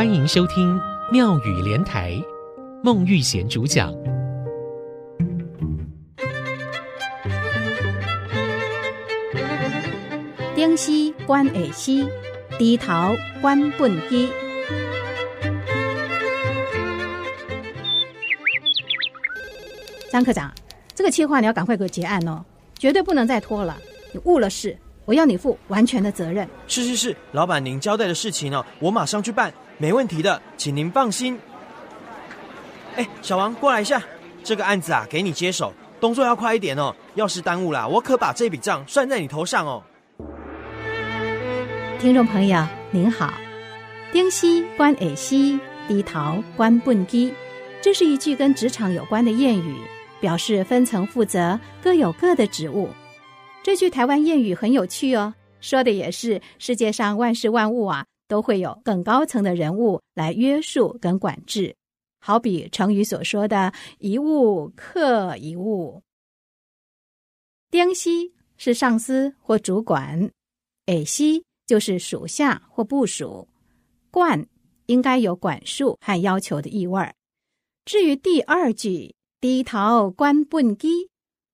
欢迎收听妙语莲台，孟玉贤主讲。顶西关下西，低头关畚箕。张科长，这个企划你要赶快给我结案哦，绝对不能再拖了。你误了事，我要你负完全的责任。是是是，老板您交代的事情哦，我马上去办。没问题的，请您放心。哎，小王，过来一下，这个案子啊，给你接手，动作要快一点哦。要是耽误了，我可把这笔账算在你头上哦。听众朋友您好，丁西关下西，低头关笨鸡，这是一句跟职场有关的谚语，表示分层负责，各有各的职务。这句台湾谚语很有趣哦，说的也是世界上万事万物啊。都会有更高层的人物来约束跟管制，好比成语所说的“一物克一物”。丁西是上司或主管，下西就是属下或部属。冠应该有管束和要求的意味儿。至于第二句“低头关畚箕”，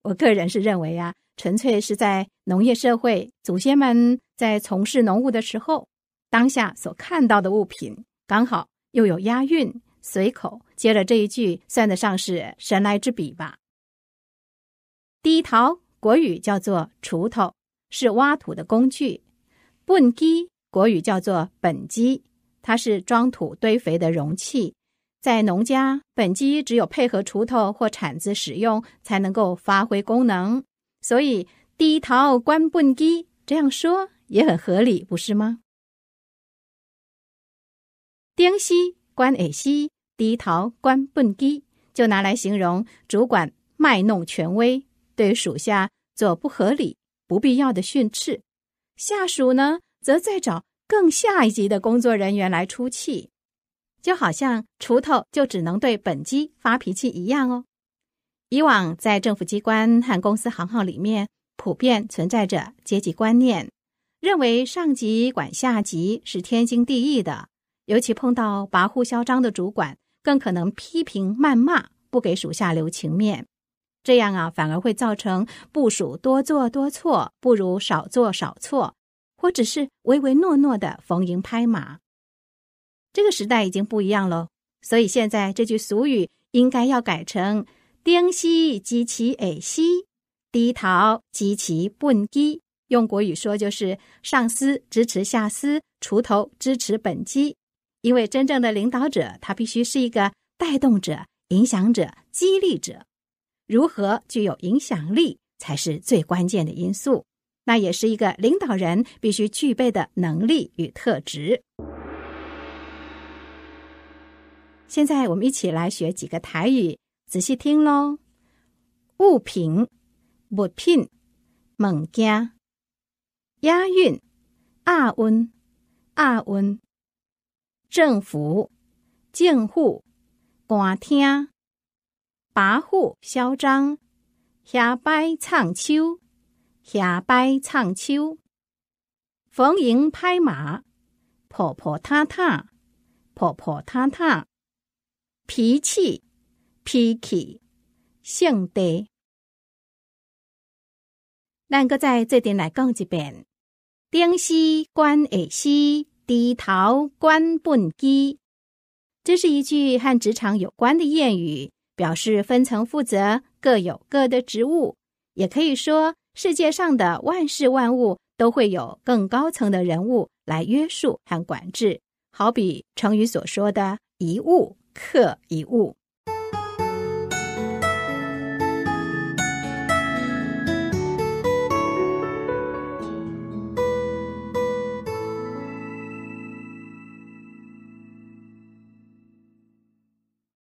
我个人是认为啊，纯粹是在农业社会，祖先们在从事农务的时候。当下所看到的物品刚好又有押韵，随口接了这一句，算得上是神来之笔吧。低头国语叫做锄头，是挖土的工具；畚箕国语叫做畚箕，它是装土堆肥的容器。在农家，畚箕只有配合锄头或铲子使用，才能够发挥功能。所以低头关畚箕这样说也很合理，不是吗？顶西关下西，低头关畚箕，就拿来形容主管卖弄权威，对属下做不合理、不必要的训斥；下属呢，则在找更下一级的工作人员来出气，就好像锄头就只能对本鸡发脾气一样哦。以往在政府机关和公司行号里面，普遍存在着阶级观念，认为上级管下级是天经地义的。尤其碰到跋扈嚣张的主管，更可能批评谩骂，不给属下留情面。这样啊，反而会造成部属多做多错，不如少做少错，或者是唯唯诺诺的逢迎拍马。这个时代已经不一样了，所以现在这句俗语应该要改成“丁西支持下西，低头及其笨鸡”。用国语说就是“上司支持下司，锄头支持本鸡”。因为真正的领导者，他必须是一个带动者、影响者、激励者。如何具有影响力，才是最关键的因素。那也是一个领导人必须具备的能力与特质。现在我们一起来学几个台语，仔细听喽。物品、物品、物件、押韵、押韵、押韵。政府、政府、官厅、跋扈嚣张、瞎掰唱秋、瞎掰唱秋、逢迎拍马、婆婆塌塌、婆婆塌塌、脾气、脾气、性地。咱搁在这点来讲一遍：丁西关下西。低头关畚箕，这是一句和职场有关的谚语，表示分层负责，各有各的职务。也可以说，世界上的万事万物都会有更高层的人物来约束和管制。好比成语所说的“一物克一物”。